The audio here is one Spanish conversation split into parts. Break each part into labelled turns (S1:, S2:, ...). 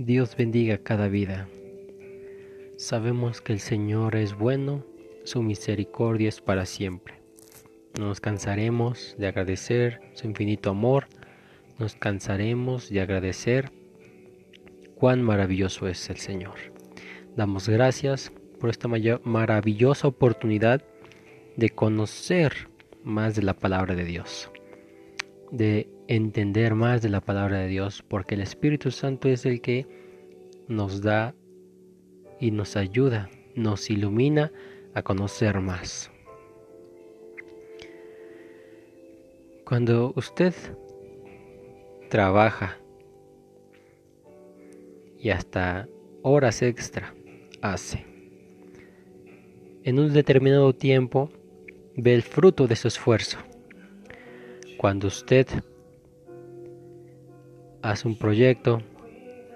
S1: Dios bendiga cada vida. Sabemos que el Señor es bueno, su misericordia es para siempre. No nos cansaremos de agradecer su infinito amor, nos cansaremos de agradecer cuán maravilloso es el Señor. Damos gracias por esta maravillosa oportunidad de conocer más de la palabra de Dios, de entender más de la palabra de Dios, porque el Espíritu Santo es el que nos da y nos ayuda, nos ilumina a conocer más. Cuando usted trabaja y hasta horas extra hace, en un determinado tiempo ve el fruto de su esfuerzo. Cuando usted hace un proyecto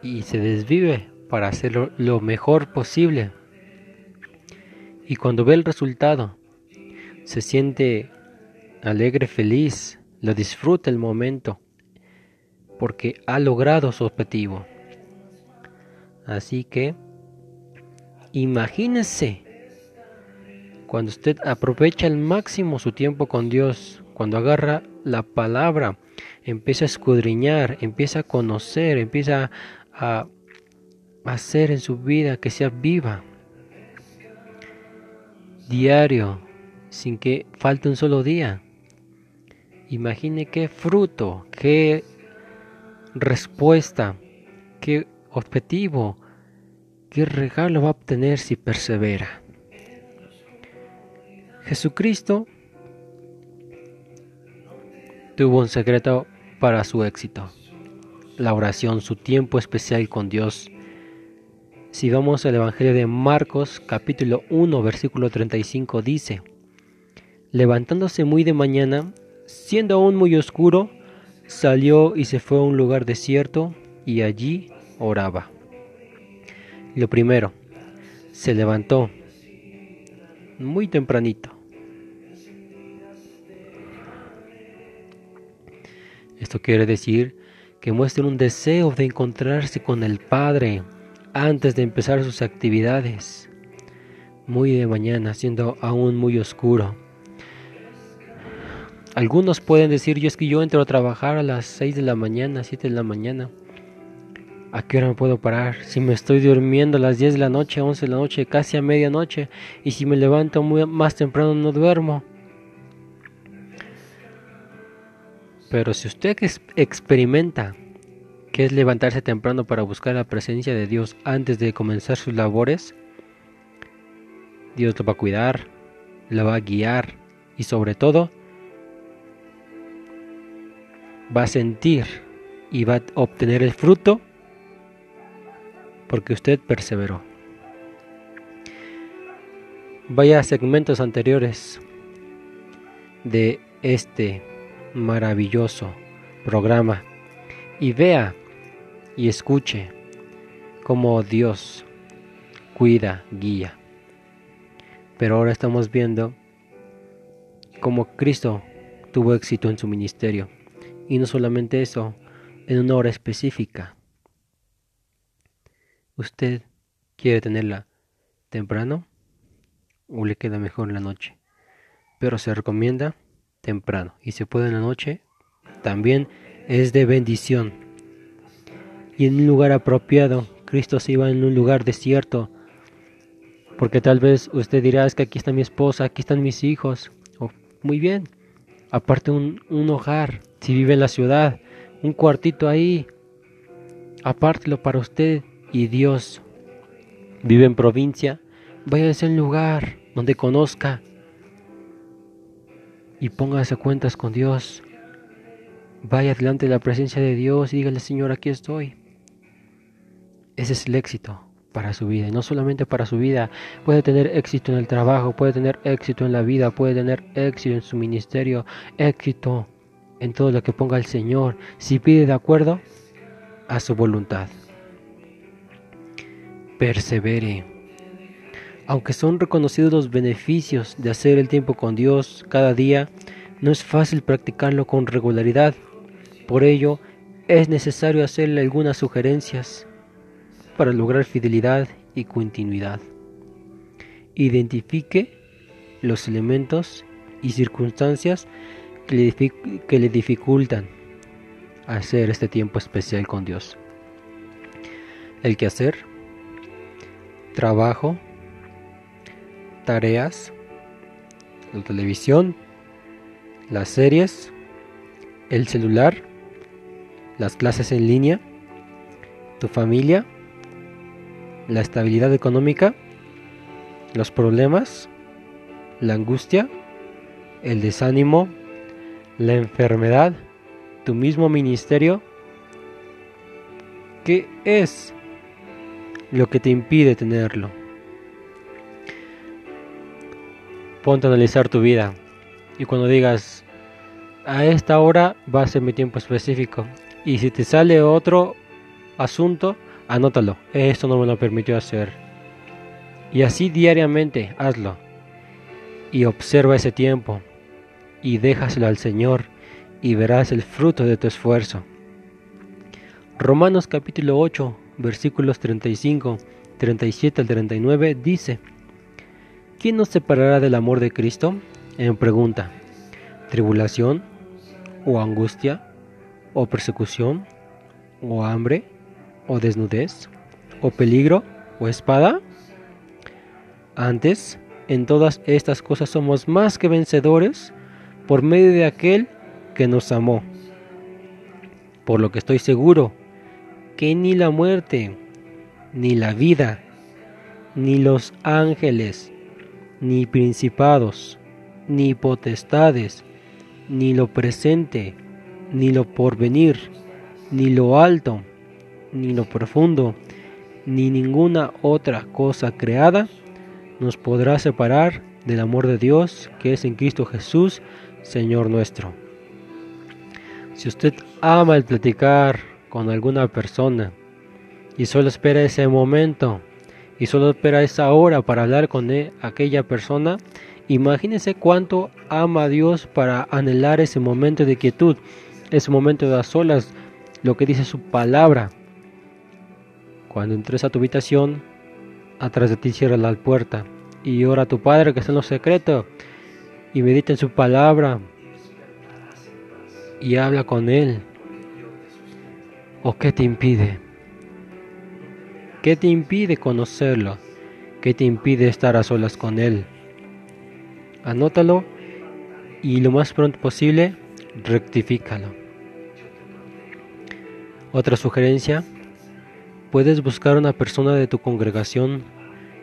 S1: y se desvive para hacerlo lo mejor posible. Y cuando ve el resultado, se siente alegre, feliz, lo disfruta el momento, porque ha logrado su objetivo. Así que, imagínese cuando usted aprovecha al máximo su tiempo con Dios, cuando agarra la palabra, empieza a escudriñar, empieza a conocer, empieza a hacer en su vida que sea viva, diario, sin que falte un solo día. Imagine qué fruto, qué respuesta, qué objetivo, qué regalo va a obtener si persevera. Jesucristo tuvo un secreto para su éxito. La oración, su tiempo especial con Dios. Si vamos al Evangelio de Marcos capítulo 1 versículo 35 dice, levantándose muy de mañana, siendo aún muy oscuro, salió y se fue a un lugar desierto y allí oraba. Lo primero, se levantó muy tempranito Esto quiere decir que muestren un deseo de encontrarse con el Padre antes de empezar sus actividades. Muy de mañana, siendo aún muy oscuro. Algunos pueden decir, yo es que yo entro a trabajar a las 6 de la mañana, 7 de la mañana. ¿A qué hora me puedo parar? Si me estoy durmiendo a las 10 de la noche, 11 de la noche, casi a medianoche, y si me levanto muy, más temprano no duermo. Pero si usted experimenta que es levantarse temprano para buscar la presencia de Dios antes de comenzar sus labores, Dios lo va a cuidar, lo va a guiar y sobre todo va a sentir y va a obtener el fruto porque usted perseveró. Vaya a segmentos anteriores de este maravilloso programa y vea y escuche cómo Dios cuida, guía. Pero ahora estamos viendo cómo Cristo tuvo éxito en su ministerio. Y no solamente eso, en una hora específica. ¿Usted quiere tenerla temprano o le queda mejor en la noche? Pero se recomienda temprano y se puede en la noche, también es de bendición. Y en un lugar apropiado, Cristo se iba en un lugar desierto, porque tal vez usted dirá, es que aquí está mi esposa, aquí están mis hijos. muy bien, aparte un, un hogar, si vive en la ciudad, un cuartito ahí, apártelo para usted y Dios. Vive en provincia, váyase a un lugar donde conozca y póngase cuentas con Dios. Vaya delante de la presencia de Dios y dígale, Señor, aquí estoy. Ese es el éxito para su vida. Y no solamente para su vida, puede tener éxito en el trabajo, puede tener éxito en la vida, puede tener éxito en su ministerio, éxito en todo lo que ponga el Señor, si pide de acuerdo a su voluntad. Persevere. Aunque son reconocidos los beneficios de hacer el tiempo con Dios cada día, no es fácil practicarlo con regularidad. Por ello, es necesario hacerle algunas sugerencias. para lograr fidelidad y continuidad. Identifique los elementos y circunstancias que le, dificultan hacer este tiempo especial con Dios. El que hacer, trabajo, tareas, la televisión, las series, el celular, las clases en línea, tu familia, la estabilidad económica, los problemas, la angustia, el desánimo, la enfermedad, tu mismo ministerio. ¿Qué es lo que te impide tenerlo? Ponte a analizar tu vida y cuando digas, a esta hora va a ser mi tiempo específico. Y si te sale otro asunto, anótalo. Esto no me lo permitió hacer. Y así diariamente hazlo. Y observa ese tiempo. Y déjaselo al Señor. Y verás el fruto de tu esfuerzo. Romanos capítulo 8, versículos 35, 37 al 39 dice, ¿quién nos separará del amor de Cristo? En pregunta, tribulación, o angustia, o persecución, o hambre, o desnudez, o peligro, o espada? Antes, en todas estas cosas somos más que vencedores por medio de aquel que nos amó. Por lo que estoy seguro que ni la muerte, ni la vida, ni los ángeles, ni principados, ni potestades, ni lo presente, ni lo porvenir, ni lo alto, ni lo profundo, ni ninguna otra cosa creada nos podrá separar del amor de Dios que es en Cristo Jesús, Señor nuestro. Si usted ama el platicar con alguna persona y solo espera ese momento y solo espera esa hora para hablar con e, aquella persona, Imagínese cuánto ama a Dios para anhelar ese momento de quietud, ese momento de las solas, lo que dice su palabra. Cuando entres a tu habitación, atrás de ti cierra la puerta y ora a tu Padre que está en lo secreto y medita en su palabra y habla con Él. ¿O qué te impide? ¿Qué te impide conocerlo? ¿Qué te impide estar a solas con Él? anótalo y lo más pronto posible rectifícalo. Otra sugerencia, puedes buscar una persona de tu congregación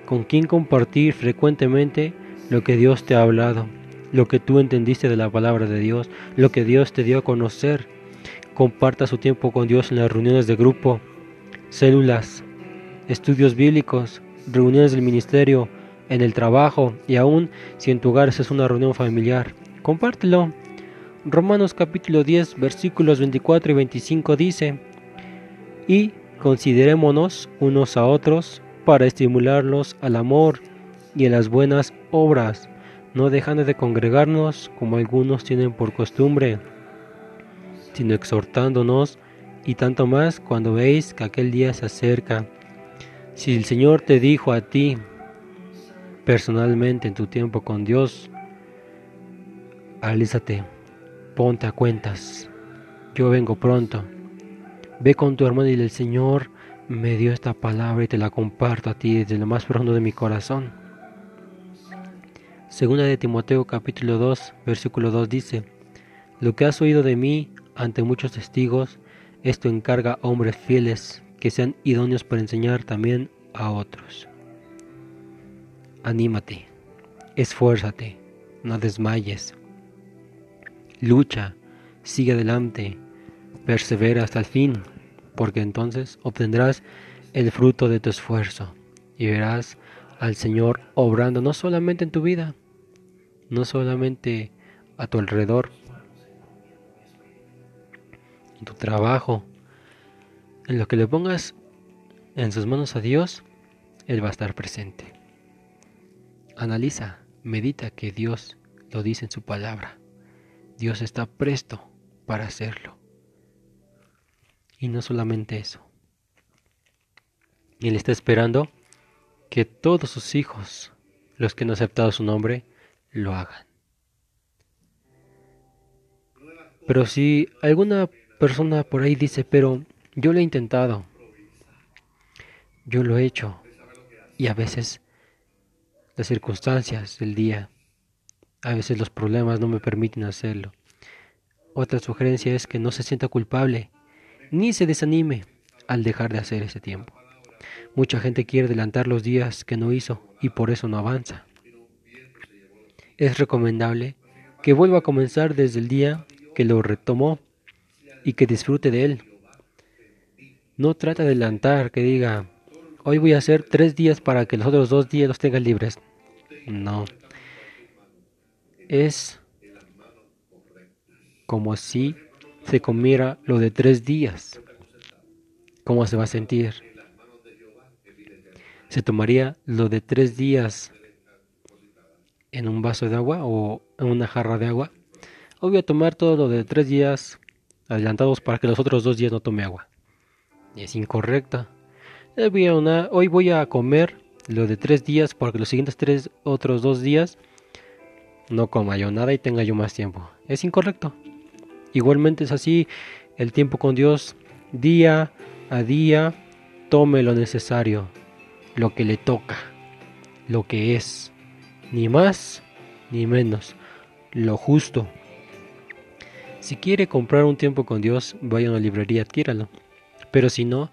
S1: con quien compartir frecuentemente lo que Dios te ha hablado, lo que tú entendiste de la palabra de Dios, lo que Dios te dio a conocer. Comparta su tiempo con Dios en las reuniones de grupo, células, estudios bíblicos, reuniones del ministerio, en el trabajo y aún si en tu hogar es una reunión familiar. Compártelo. Romanos capítulo 10 versículos 24 y 25 dice, y considerémonos unos a otros para estimularlos al amor y a las buenas obras, no dejando de congregarnos como algunos tienen por costumbre, sino exhortándonos y tanto más cuando veis que aquel día se acerca. Si el Señor te dijo a ti, personalmente en tu tiempo con Dios, alízate, ponte a cuentas. Yo vengo pronto. Ve con tu hermano y el Señor me dio esta palabra y te la comparto a ti desde lo más profundo de mi corazón. Segunda de Timoteo capítulo 2, versículo 2 dice, Lo que has oído de mí ante muchos testigos, esto encarga a hombres fieles que sean idóneos para enseñar también a otros anímate, esfuérzate, no desmayes. Lucha, sigue adelante, persevera hasta el fin, porque entonces obtendrás el fruto de tu esfuerzo y verás al Señor obrando no solamente en tu vida, no solamente a tu alrededor, en tu trabajo, en lo que le pongas en sus manos a Dios, Él va a estar presente. Analiza, medita que Dios lo dice en su palabra. Dios está presto para hacerlo. Y no solamente eso. Él está esperando que todos sus hijos, los que no han aceptado su nombre, lo hagan. Pero si alguna persona por ahí dice, pero yo lo he intentado, yo lo he hecho, y a veces las circunstancias del día, a veces los problemas no me permiten hacerlo. Otra sugerencia es que no se sienta culpable, ni se desanime al dejar de hacer ese tiempo. Mucha gente quiere adelantar los días que no hizo y por eso no avanza. Es recomendable que vuelva a comenzar desde el día que lo retomó y que disfrute de él. No trata de adelantar, que diga, hoy voy a hacer tres días para que los otros dos días los tenga libres. No. Es como si se comiera lo de tres días. ¿Cómo se va a sentir? ¿Se tomaría lo de tres días en un vaso de agua o en una jarra de agua? Hoy voy a tomar todo lo de tres días adelantados para que los otros dos días no tome agua. Es incorrecta. Hoy voy a comer lo de tres días para que los siguientes tres otros dos días no coma yo nada y tenga yo más tiempo. Es incorrecto. Igualmente es así el tiempo con Dios día a día. Tome lo necesario, lo que le toca, lo que es, ni más ni menos, lo justo. Si quiere comprar un tiempo con Dios, vaya a una librería, adquíralo. Pero si no,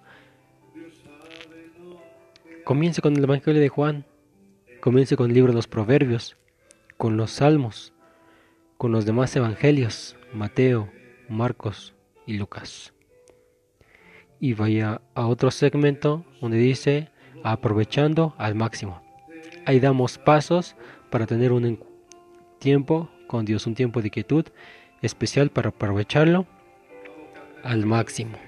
S1: comience con el Evangelio de Juan, comience con el libro de los Proverbios, con los Salmos, con los demás Evangelios, Mateo, Marcos y Lucas. Y vaya a otro segmento donde dice aprovechando al máximo. Ahí damos pasos para tener un tiempo con Dios, un tiempo de quietud especial para aprovecharlo al máximo.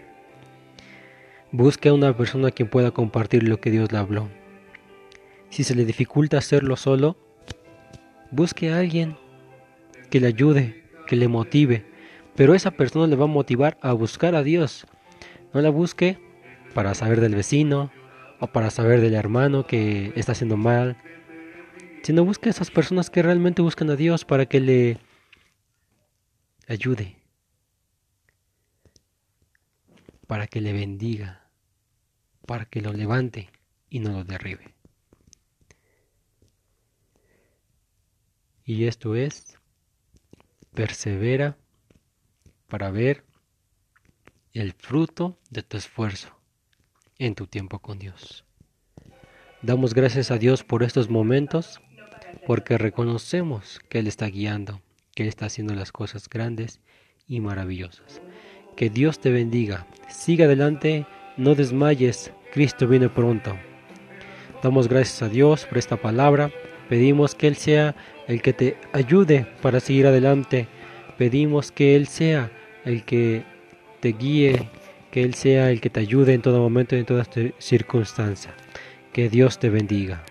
S1: Busque a una persona quien pueda compartir lo que Dios le habló. Si se le dificulta hacerlo solo, busque a alguien que le ayude, que le motive, pero esa persona le va a motivar a buscar a Dios. No la busque para saber del vecino o para saber del hermano que está haciendo mal, sino busque a esas personas que realmente buscan a Dios para que le ayude, para que le bendiga, para que lo levante y no lo derribe. Y esto es persevera para ver el fruto de tu esfuerzo en tu tiempo con Dios. Damos gracias a Dios por estos momentos porque reconocemos que Él está guiando, que Él está haciendo las cosas grandes y maravillosas. Que Dios te bendiga. Siga adelante, no desmayes. Cristo viene pronto. Damos gracias a Dios por esta palabra. Pedimos que Él sea el que te ayude para seguir adelante. Pedimos que Él sea el que te guíe, que Él sea el que te ayude en todo momento y en toda circunstancia. Que Dios te bendiga.